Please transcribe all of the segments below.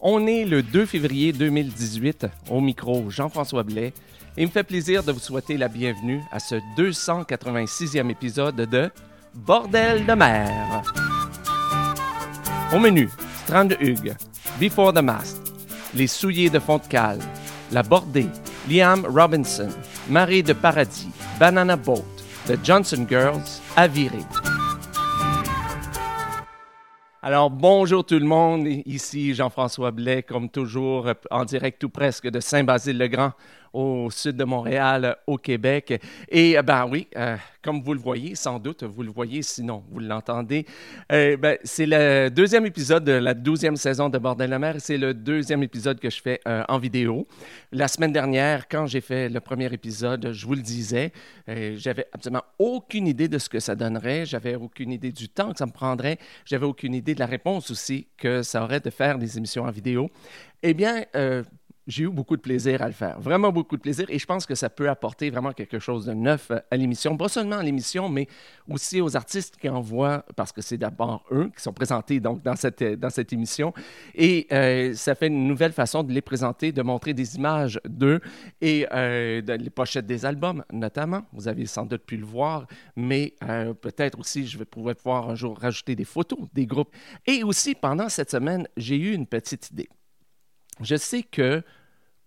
On est le 2 février 2018 au micro Jean-François Blais et il me fait plaisir de vous souhaiter la bienvenue à ce 286e épisode de Bordel de mer. Au menu, Strand Hugues, Before the Mast, Les Souillés de Font-de-Cale, La Bordée, Liam Robinson, Marie de Paradis, Banana Boat, The Johnson Girls, Aviré. Alors, bonjour tout le monde. Ici Jean-François Blais, comme toujours, en direct tout presque de Saint-Basile-le-Grand, au sud de Montréal, au Québec. Et ben oui, euh, comme vous le voyez, sans doute, vous le voyez, sinon vous l'entendez. Euh, ben, c'est le deuxième épisode de la douzième saison de Bordel la mer. C'est le deuxième épisode que je fais euh, en vidéo. La semaine dernière, quand j'ai fait le premier épisode, je vous le disais, j'avais absolument aucune idée de ce que ça donnerait. J'avais aucune idée du temps que ça me prendrait. J'avais aucune idée de la réponse aussi que ça aurait de faire des émissions en vidéo. Eh bien, j'ai eu beaucoup de plaisir à le faire, vraiment beaucoup de plaisir, et je pense que ça peut apporter vraiment quelque chose de neuf à l'émission, pas seulement à l'émission, mais aussi aux artistes qui en voient, parce que c'est d'abord eux qui sont présentés donc dans cette, dans cette émission, et euh, ça fait une nouvelle façon de les présenter, de montrer des images d'eux et euh, les pochettes des albums notamment. Vous avez sans doute pu le voir, mais euh, peut-être aussi je vais pouvoir un jour rajouter des photos des groupes. Et aussi pendant cette semaine, j'ai eu une petite idée je sais que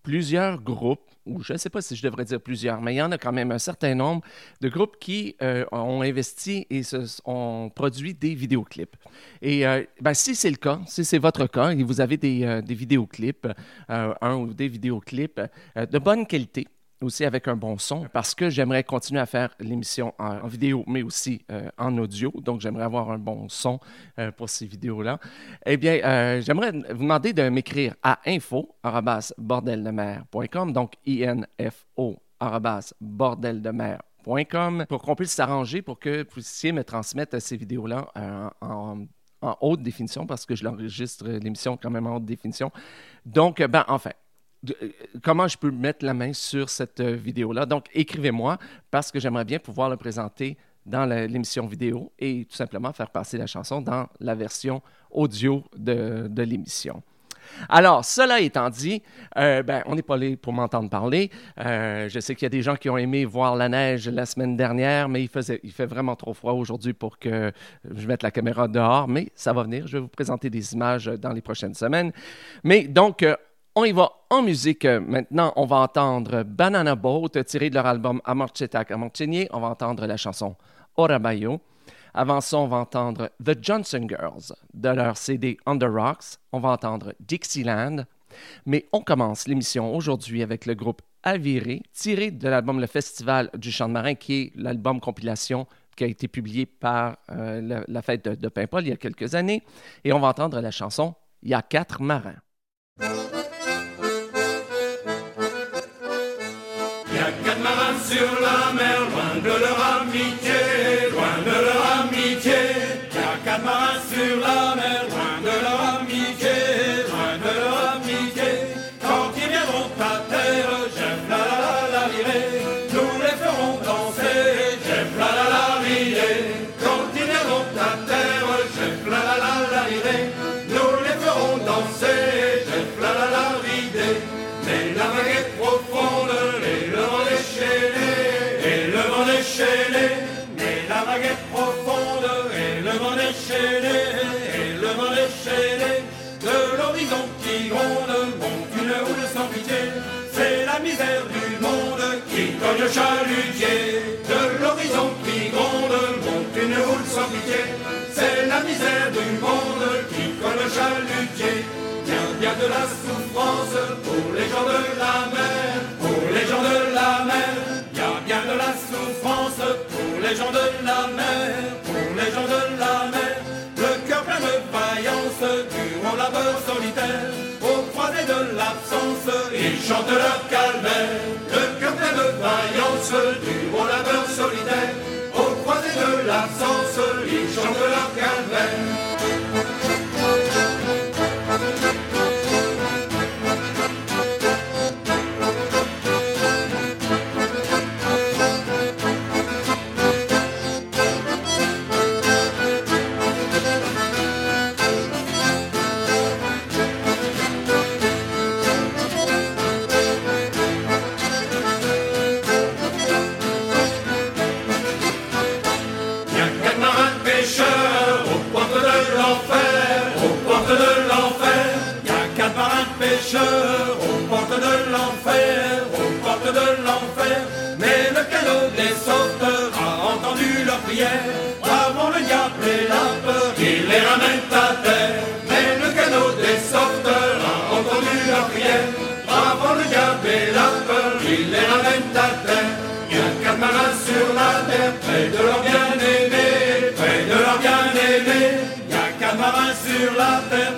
plusieurs groupes, ou je ne sais pas si je devrais dire plusieurs, mais il y en a quand même un certain nombre de groupes qui euh, ont investi et ont produit des vidéoclips. Et euh, ben, si c'est le cas, si c'est votre cas et vous avez des, euh, des vidéoclips, un ou des vidéoclips de bonne qualité, aussi avec un bon son parce que j'aimerais continuer à faire l'émission en, vidéo, mais aussi euh, en audio. Donc, j'aimerais avoir un bon son euh, pour ces vidéos-là. Eh bien, euh, j'aimerais vous demander de m'écrire à info.bordeldemer.com, donc I-N-F-O bordeldemer.com pour qu'on puisse s'arranger pour que vous puissiez me transmettre ces vidéos-là en, en, haute définition parce que je l'enregistre l'émission quand même en haute définition. Donc, ben, enfin, euh, comment je peux mettre la main sur cette euh, vidéo-là. Donc, écrivez-moi parce que j'aimerais bien pouvoir le présenter dans l'émission vidéo et tout simplement faire passer la chanson dans la version audio de, l'émission. Alors, cela étant dit, euh, ben, on n'est pas là pour m'entendre parler. je sais qu'il y a des gens qui ont aimé voir la neige la semaine dernière, mais il, faisait, il fait vraiment trop froid aujourd'hui pour que je mette la caméra dehors, mais ça va venir. Je vais vous présenter des images dans les prochaines semaines. Mais donc, on y va en musique maintenant. On va entendre Banana Boat tiré de leur album Amorchetak Amorchenier. On va entendre la chanson Orabayo. Avant ça, on va entendre The Johnson Girls de leur CD Under Rocks. On va entendre Dixieland. Mais on commence l'émission aujourd'hui avec le groupe Aviré, tiré de l'album Le Festival du Chant de Marin, qui est l'album compilation qui a été publié par euh, la, fête de, de il y a quelques années. Et on va entendre la chanson Il y a quatre marins. Sur la mer, loin de leur amitié, la misère du monde qui cogne le chalutier, bien, bien de la souffrance pour les gens de la mer, pour les gens de la mer, bien de la souffrance pour les gens de la mer, pour les gens de la mer. Le cœur plein de vaillance durant la beurre solitaire, au croisé de l'absence, ils chantent leur calvaire. Le cœur plein de vaillance durant la beurre solitaire, ils chantent Avant le diable et la peur, il les ramène à terre. Mais le canot des sauveteurs a entendu leur prière. Avant le diable et la peur, il les ramène à terre. Il y a quatre marins sur la terre, près de leur bien-aimé, près de leur bien-aimé. Y a quatre marins sur la terre,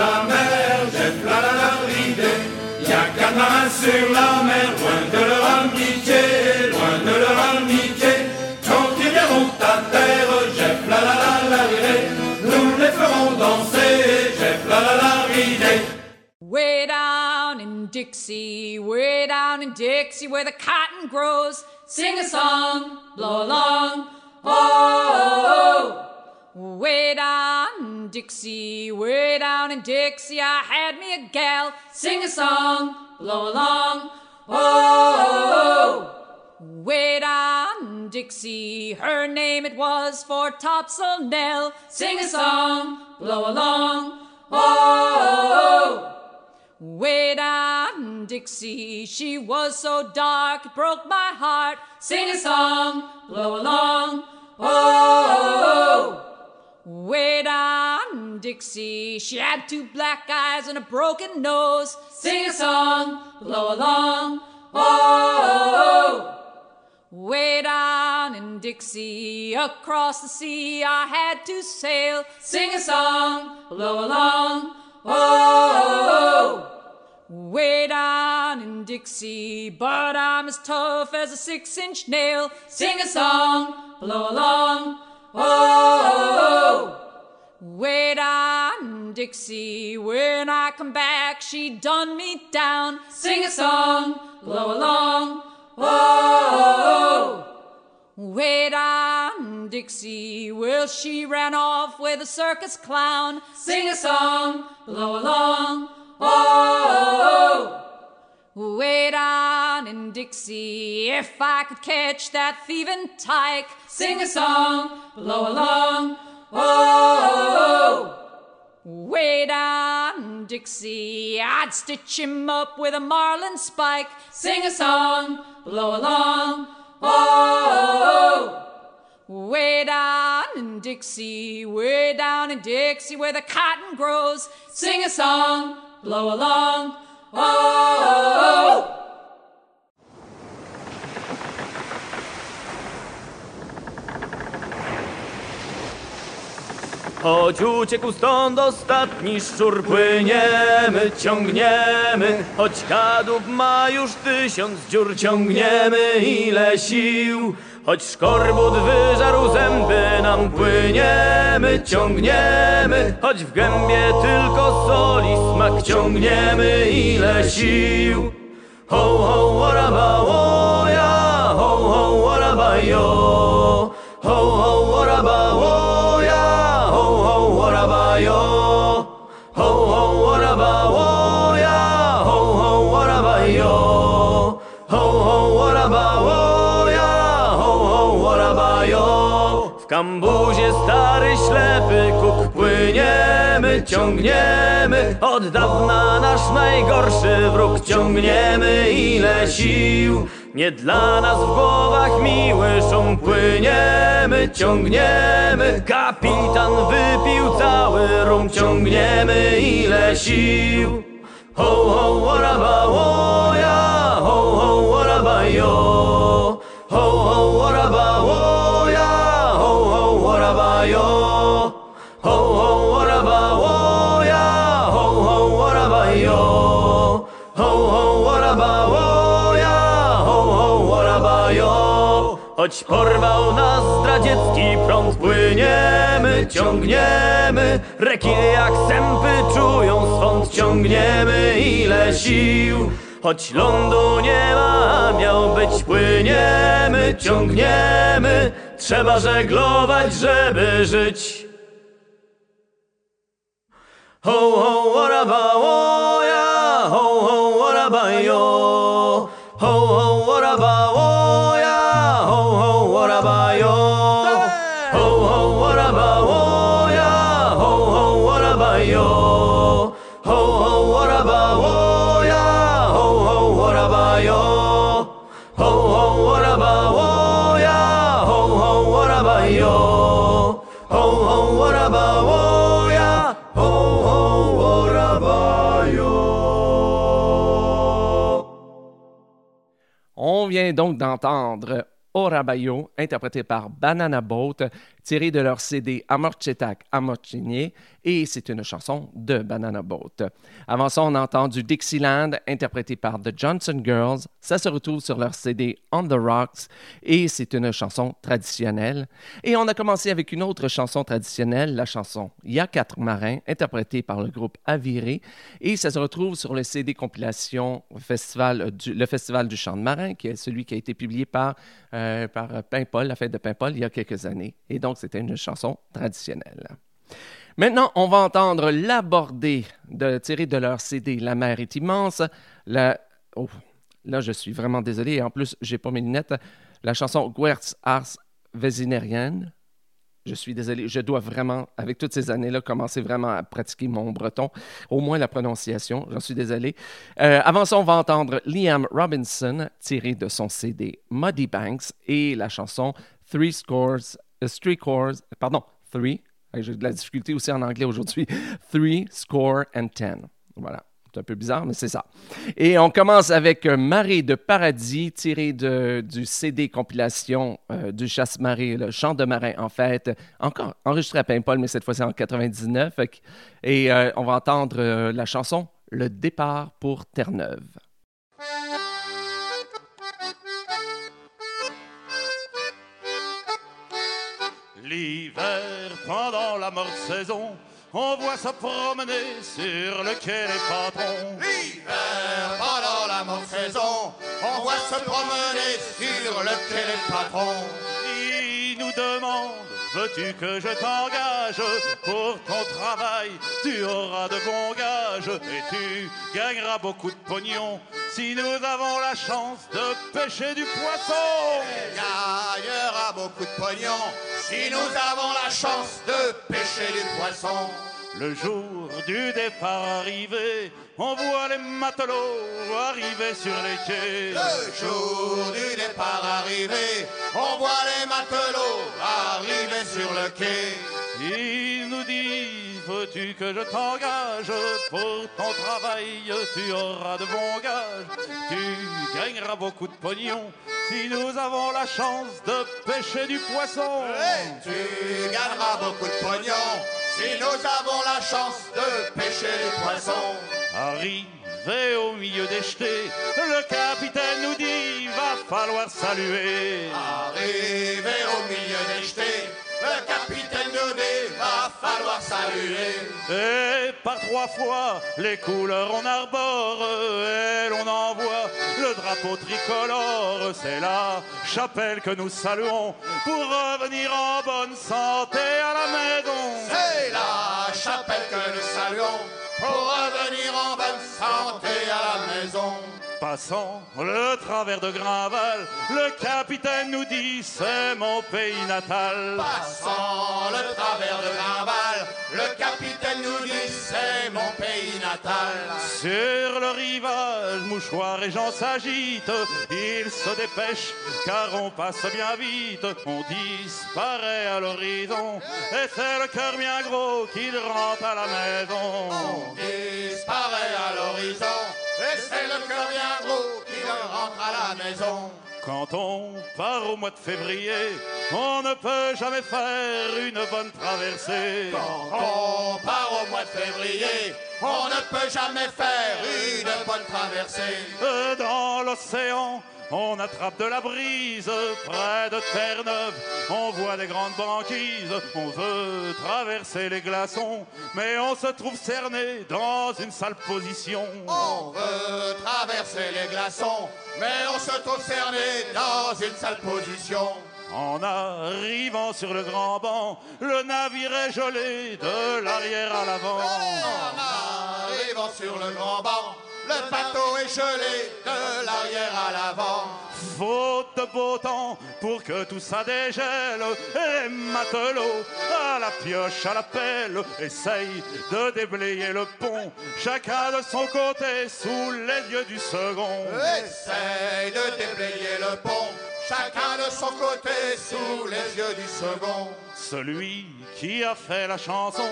La mer, Jeff la la la lirée. Y a quatre marins sur la mer, loin de leur amitié, loin de leur amitié. Quand ils viendront à terre, Jeff la la la. Nous les ferons danser, Jeff la la la lirée. Way down in Dixie, way down in Dixie, where the cotton grows. Sing a song, blow along. Oh, way down Dixie, way down in Dixie, I had me a gal. Sing a song, blow along. Oh, oh, oh. way down Dixie, her name it was for Topsail Nell. Sing a song, blow along. Oh. oh, oh. Way down Dixie, she was so dark, it broke my heart. Sing a song, blow along. oh. Oh, way down Dixie, she had two black eyes and a broken nose. Sing a song, blow along. Oh, way down in Dixie, across the sea, I had to sail. Sing a song, blow along. Oh, way down in Dixie, but I'm as tough as a six inch nail. Sing a song, blow along. Oh, down in Dixie, when I come back, she done me down. Sing a song, blow along. Oh, Wait on Dixie, well, she ran off with a circus clown. Sing a song, blow along. Oh, way down in Dixie, if I could catch that thieving tyke, sing a song, blow along. Oh, way down in Dixie, I'd stitch him up with a marlin spike, sing a song, blow along. Oh, way down in Dixie, way down in Dixie, where the cotton grows, sing a song, blow along. Choć uciekł stąd ostatni szczur, płyniemy, ciągniemy, choć kadłub ma już tysiąc dziur, ciągniemy ile sił. Choć szkorbut wyżarł zęby nam, płyniemy, ciągniemy, choć w gębie tylko soli smak, ciągniemy ile sił. Ho, ho, waraba, woja, ho, ho, waraba, jo, W kambuzie stary ślepy kuk płyniemy, ciągniemy. Od dawna nasz najgorszy wróg ciągniemy ile sił. Nie dla nas w głowach miły szum płyniemy, ciągniemy. Kapitan wypił cały rum, ciągniemy ile sił. Ho, ho, waraba, woja, ho, ho, waraba, Choć porwał nas zdradziecki prąd Płyniemy, ciągniemy. Rekiny jak sępy czują swąd Ciągniemy ile sił. Choć lądu nie ma, miał być Płyniemy, ciągniemy. Trzeba żeglować, żeby żyć. Ho, ho, waraba, donc d'entendre Orabayo, interprété par Banana Boat, tiré de leur CD Amorchetak Amorchinier, et c'est une chanson de Banana Boat. Avant ça, on a entendu Dixieland, interprété par The Johnson Girls. Ça se retrouve sur leur CD On the Rocks, et c'est une chanson traditionnelle. Et on a commencé avec une autre chanson traditionnelle, la chanson Il y a quatre marins, interprétée par le groupe Aviré, et ça se retrouve sur le CD compilation Festival du, le Festival du chant de marin, qui est celui qui a été publié par, euh, par Paimpol, la fête de Paimpol, il y a quelques années. Et donc, c'était une chanson traditionnelle. Maintenant, on va entendre l'abordé de, tiré de leur CD La mer est immense. La, oh, là, je suis vraiment désolé. En plus, j'ai pas mes lunettes. La chanson Guerz Ars Vesinerienne. Je suis désolé, je dois vraiment, avec toutes ces années-là, commencer vraiment à pratiquer mon breton, au moins la prononciation, j'en suis désolé. Euh, avant ça, on va entendre Liam Robinson, tiré de son CD Muddy Banks, et la chanson Three Scores, uh, Three Scores, pardon, Three, j'ai de la difficulté aussi en anglais aujourd'hui, Three Score and Ten. Voilà. C'est un peu bizarre, mais c'est ça. Et on commence avec Marée de Paradis, tiré du CD compilation euh, du Chasse-Marée, le chant de marin, en fait. Encore enregistré à Paimpol, mais cette fois-ci en 99. Et euh, on va entendre euh, la chanson Le départ pour Terre-Neuve. L'hiver, pendant la morte saison, on voit se promener sur le quai les patrons. L'hiver, pendant la morte saison, on voit se promener sur le quai les patrons. Ils nous demandent Veux-tu que je t'engage pour ton travail? Tu auras de bons gages et tu gagneras beaucoup de pognon si nous avons la chance de pêcher du poisson. gagnera beaucoup de pognon si nous avons la chance de pêcher du poisson. Le jour du départ arrivé, on voit les matelots arriver sur les quais. Le jour du départ arrivé, on voit les matelots arriver sur le quai. Ils nous disent, veux-tu que je t'engage pour ton travail, tu auras de bons gages, tu gagneras beaucoup de pognon. Si nous avons la chance de pêcher du poisson, hey, tu gagneras beaucoup de pognon si nous avons la chance de pêcher les poissons. Arrivé au milieu des jetés, le capitaine nous dit va falloir saluer. Arrivé au milieu des jetés, le capitaine dit va falloir saluer. Et par trois fois, les couleurs on arbore et l'on envoie le drapeau tricolore. C'est la chapelle que nous saluons pour revenir en bonne santé à la maison. C'est la chapelle que nous saluons Passant le travers de Grinval, le capitaine nous dit c'est mon pays natal. Passant le travers de Grinval, le capitaine nous dit c'est mon pays natal. Sur le rivage, mouchoirs et gens s'agitent, ils se dépêchent car on passe bien vite, on disparaît à l'horizon et c'est le cœur bien gros qu'il rentre à la maison. On disparaît à l'horizon c'est le cœur bien gros qui rentre à la maison. Quand on part au mois de février, on ne peut jamais faire une bonne traversée. Quand on part au mois de février, on ne peut jamais faire une bonne traversée. Dans l'océan, on attrape de la brise près de Terre-Neuve. On voit des grandes banquises. On veut traverser les glaçons, mais on se trouve cerné dans une sale position. On veut traverser les glaçons, mais on se trouve cerné dans une sale position. En arrivant sur le grand banc, le navire est gelé de l'arrière à l'avant. En arrivant sur le grand banc, le bateau est gelé de l'arrière à l'avant. Faute de beau temps pour que tout ça dégèle, les matelots à la pioche, à la pelle, essayent de déblayer le pont, chacun de son côté sous les yeux du second. Essaye de déblayer le pont, chacun de son côté sous les yeux du second. Celui qui a fait la chanson,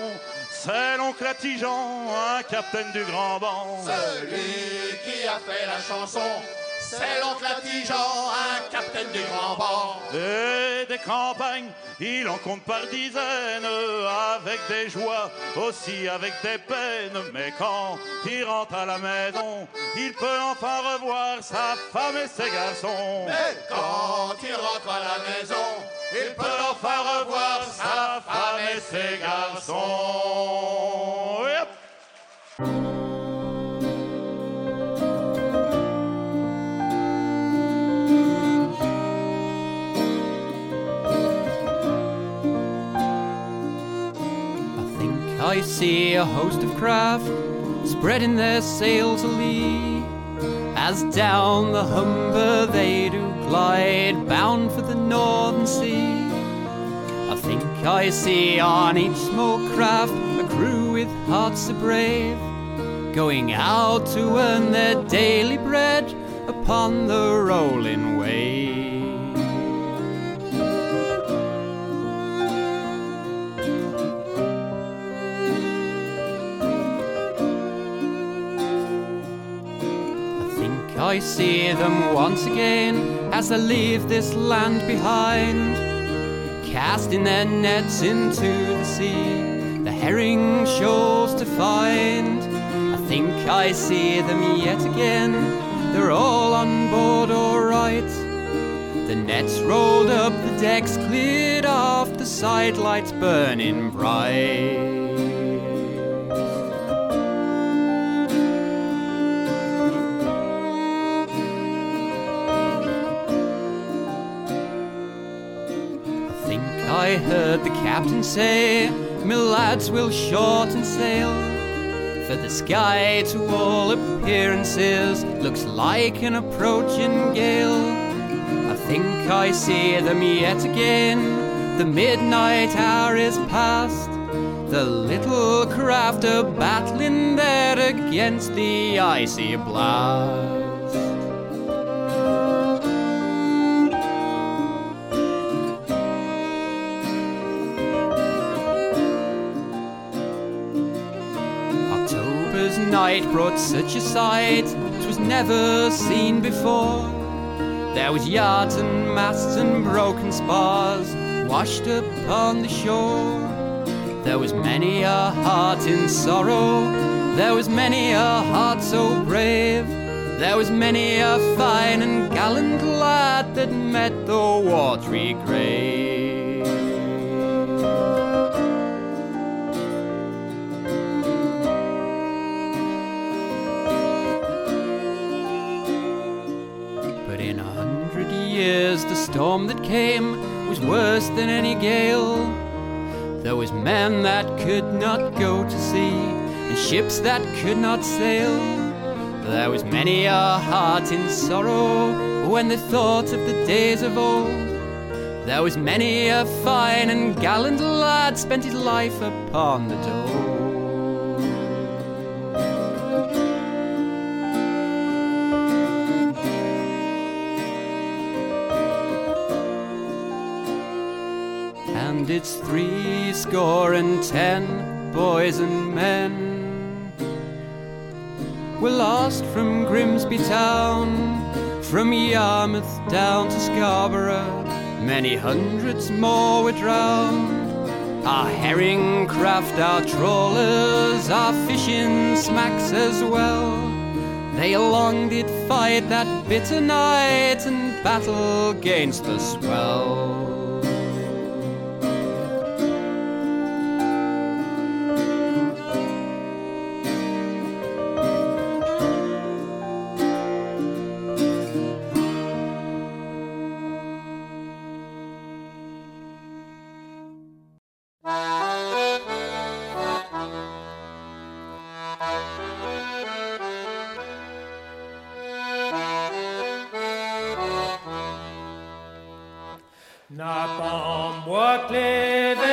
c'est l'oncle Atijan, un capitaine du grand banc. Celui qui a fait la chanson, C'est l'oncle intelligent, un capitaine du grand bord. Et des campagnes, il en compte par dizaines, avec des joies, aussi avec des peines. Mais quand il rentre à la maison, il peut enfin revoir sa femme et ses garçons. Et quand il rentre à la maison, il peut enfin revoir sa femme et ses garçons. Yep. See a host of craft spreading their sails alee as down the Humber they do glide bound for the northern sea. I think I see on each small craft a crew with hearts so brave going out to earn their daily bread upon the rolling wave. I see them once again as they leave this land behind, casting their nets into the sea, the herring shoals to find. I think I see them yet again, they're all on board alright. The nets rolled up, the decks cleared off, the side lights burning bright. I heard the captain say, My lads will shorten sail. For the sky, to all appearances, looks like an approaching gale. I think I see them yet again. The midnight hour is past. The little craft are battling there against the icy blast. Night brought such a sight, 'twas never seen before. There was yards and masts and broken spars washed upon the shore. There was many a heart in sorrow, there was many a heart so brave. There was many a fine and gallant lad that met the watery grave. Storm that came was worse than any gale. There was men that could not go to sea, and ships that could not sail. There was many a heart in sorrow when they thought of the days of old. There was many a fine and gallant lad spent his life upon the dole. And it's three score and ten boys and men were lost from Grimsby town, from Yarmouth down to Scarborough. Many hundreds more were drowned. Our herring craft, our trawlers, our fishing smacks as well. They long did fight that bitter night and battle against the swell. Napam boak levet acheleyer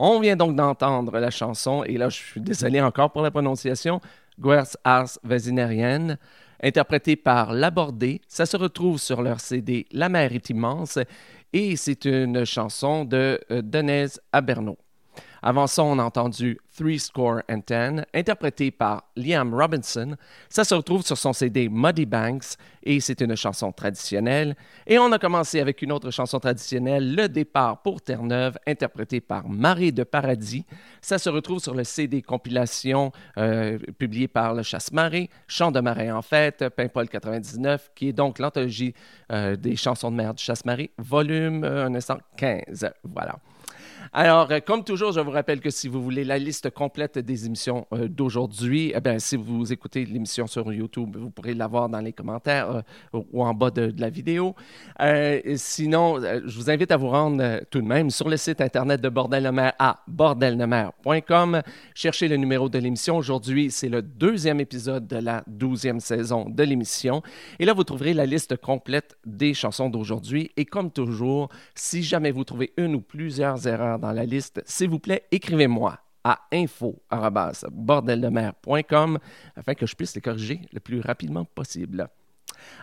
On vient donc d'entendre la chanson, et là je suis désolé encore pour la prononciation, Guers Ars interprétée par Labordé. Ça se retrouve sur leur CD La mer est immense, et c'est une chanson de euh, Denise Aberno. Avant ça, on a entendu Three Score and Ten, interprété par Liam Robinson. Ça se retrouve sur son CD Muddy Banks et c'est une chanson traditionnelle. Et on a commencé avec une autre chanson traditionnelle, Le départ pour Terre-Neuve, interprété par Marie de Paradis. Ça se retrouve sur le CD compilation euh, publié par le Chasse-Marée, Chant de marais en fête, Paimpol 99, qui est donc l'anthologie euh, des chansons de mer du Chasse-Marée, volume 1915. Euh, voilà. Alors, euh, comme toujours, je vous rappelle que si vous voulez la liste complète des émissions euh, d'aujourd'hui, eh bien, si vous écoutez l'émission sur YouTube, vous pourrez l'avoir dans les commentaires euh, ou en bas de, la vidéo. sinon, je vous invite à vous rendre tout de même sur le site internet de Bordel de mer à bordellemer.com. Cherchez le numéro de l'émission. Aujourd'hui, c'est le deuxième épisode de la douzième saison de l'émission. Et là, vous trouverez la liste complète des chansons d'aujourd'hui. Et comme toujours, si jamais vous trouvez une ou plusieurs erreurs dans la liste, s'il vous plaît, écrivez-moi à info.bordeldemer.com afin que je puisse les corriger le plus rapidement possible.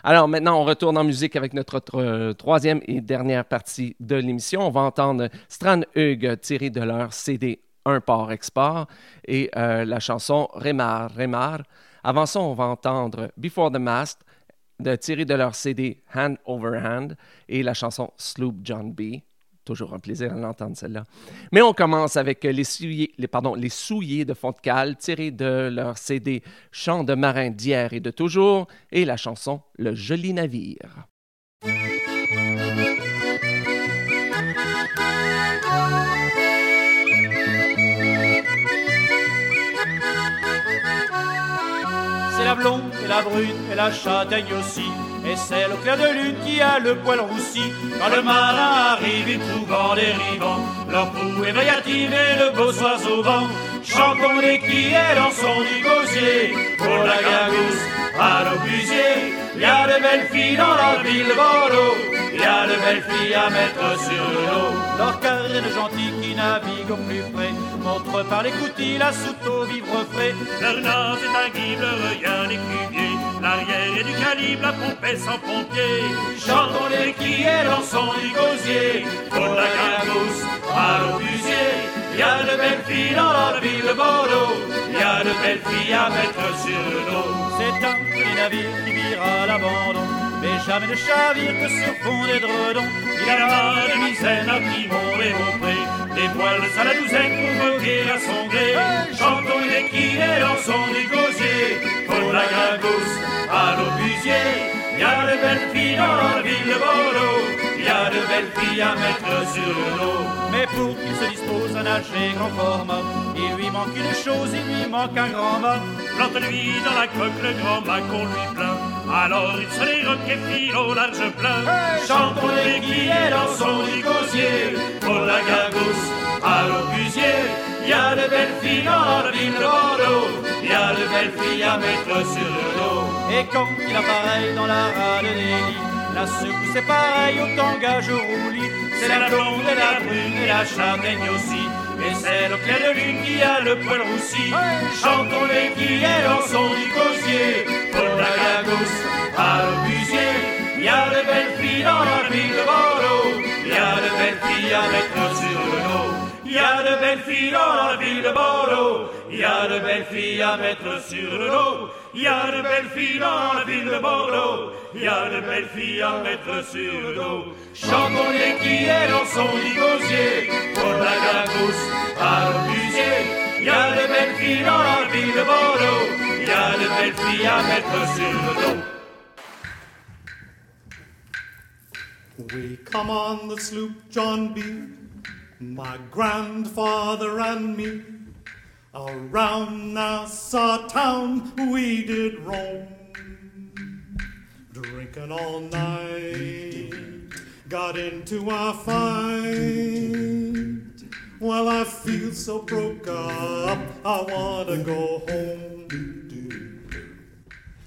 Alors maintenant, on retourne en musique avec notre euh, troisième et dernière partie de l'émission. On va entendre Strand Hug tiré de leur CD Un port export et euh, la chanson Remar Remar. Avant ça, on va entendre Before the Mast de, tiré de leur CD Hand Over Hand et la chanson Sloop John B. Toujours un plaisir à l'entendre, celle-là. Mais on commence avec les souliers, les, souliers de fond tirés de leur CD Chants de marin d'hier et de toujours et la chanson Le joli navire. C'est la blonde et la brune et la aussi et c'est le clair de lune qui a le poil roussi. Quand le marin arrive, il trouve en dérivant leur proue éveilllative et le beau soir au vent. Chantons les qui est dans son gosier, pour la gagousse à l'obusier. Il y a de belles filles dans la ville de Bordeaux, il y a de belles filles à mettre sur l'eau. Leur carré gentils qui naviguent au plus près, montre par les coutilles la soute au vivre frais. Leur nage est un guide, rien n'est cuvier, l'arrière est du calibre, la pompe est sans pompier. Chantons les qui est dans son gosier, pour la gagousse à l'obusier. Il y a de belles filles dans la ville de Bordeaux, il y a de belles filles à mettre sur l'eau. C'est un navire qui vire à l'abandon mais jamais de chavire que sur fond d'édredon. Il a la main de misaine à Timon et des poils à la douzaine pour moquer à son gré. Chantons les dans son du gosier, pour la gagousse à l'obusier. Y a de belles filles dans la ville de Bordeaux, belles filles à mettre sur le dos. Mais pour qu'il se dispose à nager grand format, il lui manque une chose, il lui manque un grand mât. Plante-lui dans la coque le grand mât qu'on lui plaint. Alors il se les et file au large plein. Chantons les est dans son gosier, pour la gagousse à l'obusier. Y a de belles filles dans la ville de Bordeaux, y a de belles filles à mettre sur le dos. Et quand il apparaît dans la rade des lits, la secousse est pareille au tangage au roulis. C'est la blonde et la brune et la châtaigne aussi. Et c'est le clair de lune qui a le poil roussi. Chantons les est dans son gosier, pour la gagousse à l'obusier. Y a de belles filles dans la ville de Bordeaux, y a de belles filles à mettre sur le dos. Y a de belles filles dans la ville de Bordeaux, y a de belles filles à mettre sur le dos. Y a de belles filles dans la ville de Bordeaux, y a de belles à mettre sur le dos. Qui est dans son gosier, pour la gagousse à l'obusier. Y a de belles dans la ville de Bordeaux, y a de belles à mettre sur le. We come on the sloop John B. My grandfather and me. Around Nassau town we did roam. Drinking all night. Got into a fight. Well, I feel so broke up. I wanna go home.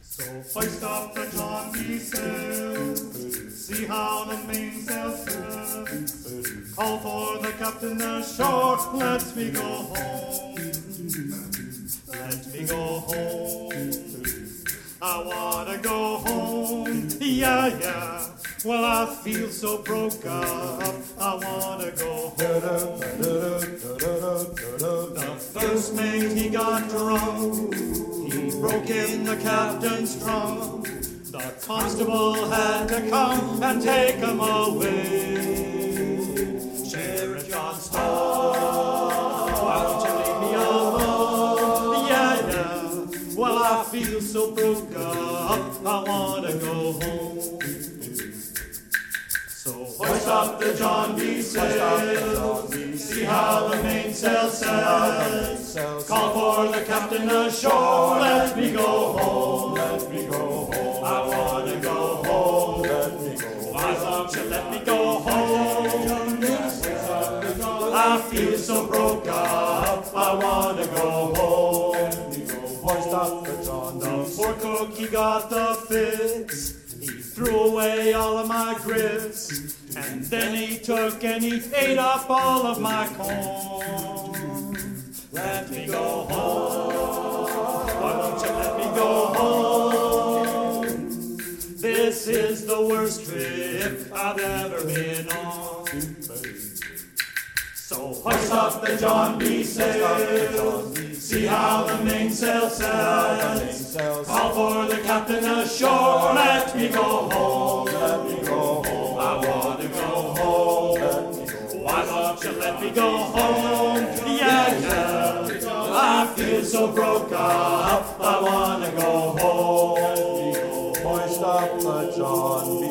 So hoist up the John B. See how the mainsail sails. Call for the captain ashore. Let me go home. Go home. I wanna go home. Yeah, yeah. Well, I feel so broke up. I wanna go home. The first mate he got drunk. He broke in the captain's trunk. The constable had to come and take him away. Sheriff John feel so broke up, I wanna go home. So hoist up the John B. sail, see how the mainsail sails. Call for the captain ashore, let me go home, let me go home. I wanna go home, let me go home. Why don't you let me go home? I feel so broke up, I wanna go He got the fits. He threw away all of my grits. And then he took and he ate up all of my corn. Let me go home. Why won't you let me go home? This is the worst trip I've ever been on. Hoist up the John B. sail. See how the mainsail sails. Call for the captain ashore. Let me go home. Let me go home. I want to go home. Why don't you let me go home? Yeah, yeah. I feel so broke up. I want to go home. Hoist up the John B.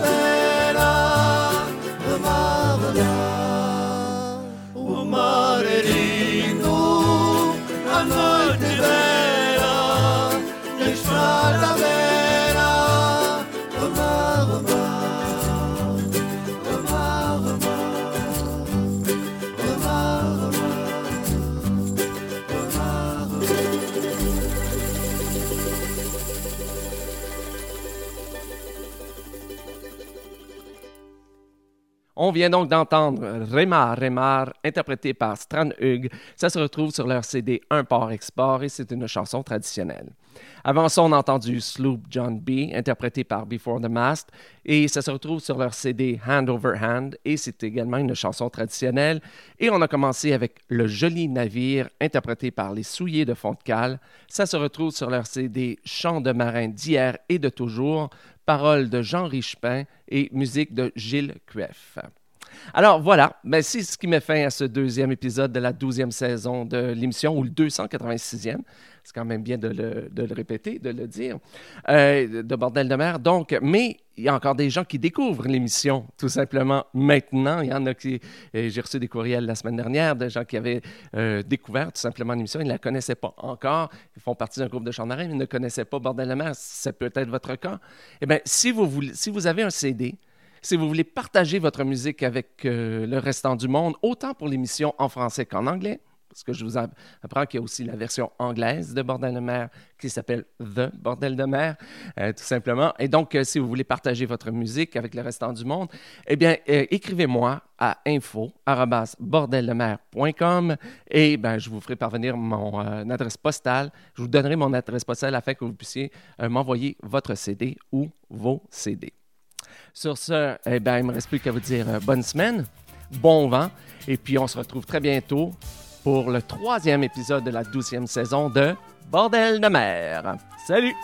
love. On vient donc d'entendre Remar Remar, interprété par Strand Hugh. Ça se retrouve sur leur CD Un port-export et c'est une chanson traditionnelle. Avant ça, on a entendu Sloop John B, interprété par Before the Mast, et ça se retrouve sur leur CD Hand Over Hand, et c'est également une chanson traditionnelle. Et on a commencé avec Le Joli Navire, interprété par Les Souillés de Fontcal. Ça se retrouve sur leur CD Chants de marin d'hier et de toujours, paroles de Jean Richepin et musique de Gilles Cueff. Alors voilà, ben, c'est ce qui met fin à ce deuxième épisode de la douzième saison de l'émission, ou le 286e. C'est quand même bien de le, répéter, de le dire, euh, de Bordel de mer. Donc, mais il y a encore des gens qui découvrent l'émission, tout simplement, maintenant. Il y en a qui... euh, J'ai reçu des courriels la semaine dernière de gens qui avaient euh, découvert tout simplement l'émission. Ils ne la connaissaient pas encore. Ils font partie d'un groupe de chants mais ils ne connaissaient pas Bordel de mer. Ça peut être votre cas. Eh bien, si vous, voulez, si vous avez un CD, si vous voulez partager votre musique avec euh, le restant du monde, autant pour l'émission en français qu'en anglais, parce que je vous apprends qu'il y a aussi la version anglaise de Bordel de mer qui s'appelle The Bordel de mer, euh, tout simplement. Et donc, euh, si vous voulez partager votre musique avec le restant du monde, eh bien, écrivez-moi à info@bordeldemer.com et ben, je vous ferai parvenir mon adresse postale. Je vous donnerai mon adresse postale afin que vous puissiez m'envoyer votre CD ou vos CD. Sur ce, eh ben, il ne me reste plus qu'à vous dire bonne semaine, bon vent, et puis on se retrouve très bientôt pour le troisième épisode de la douzième saison de Bordel de mer. Salut!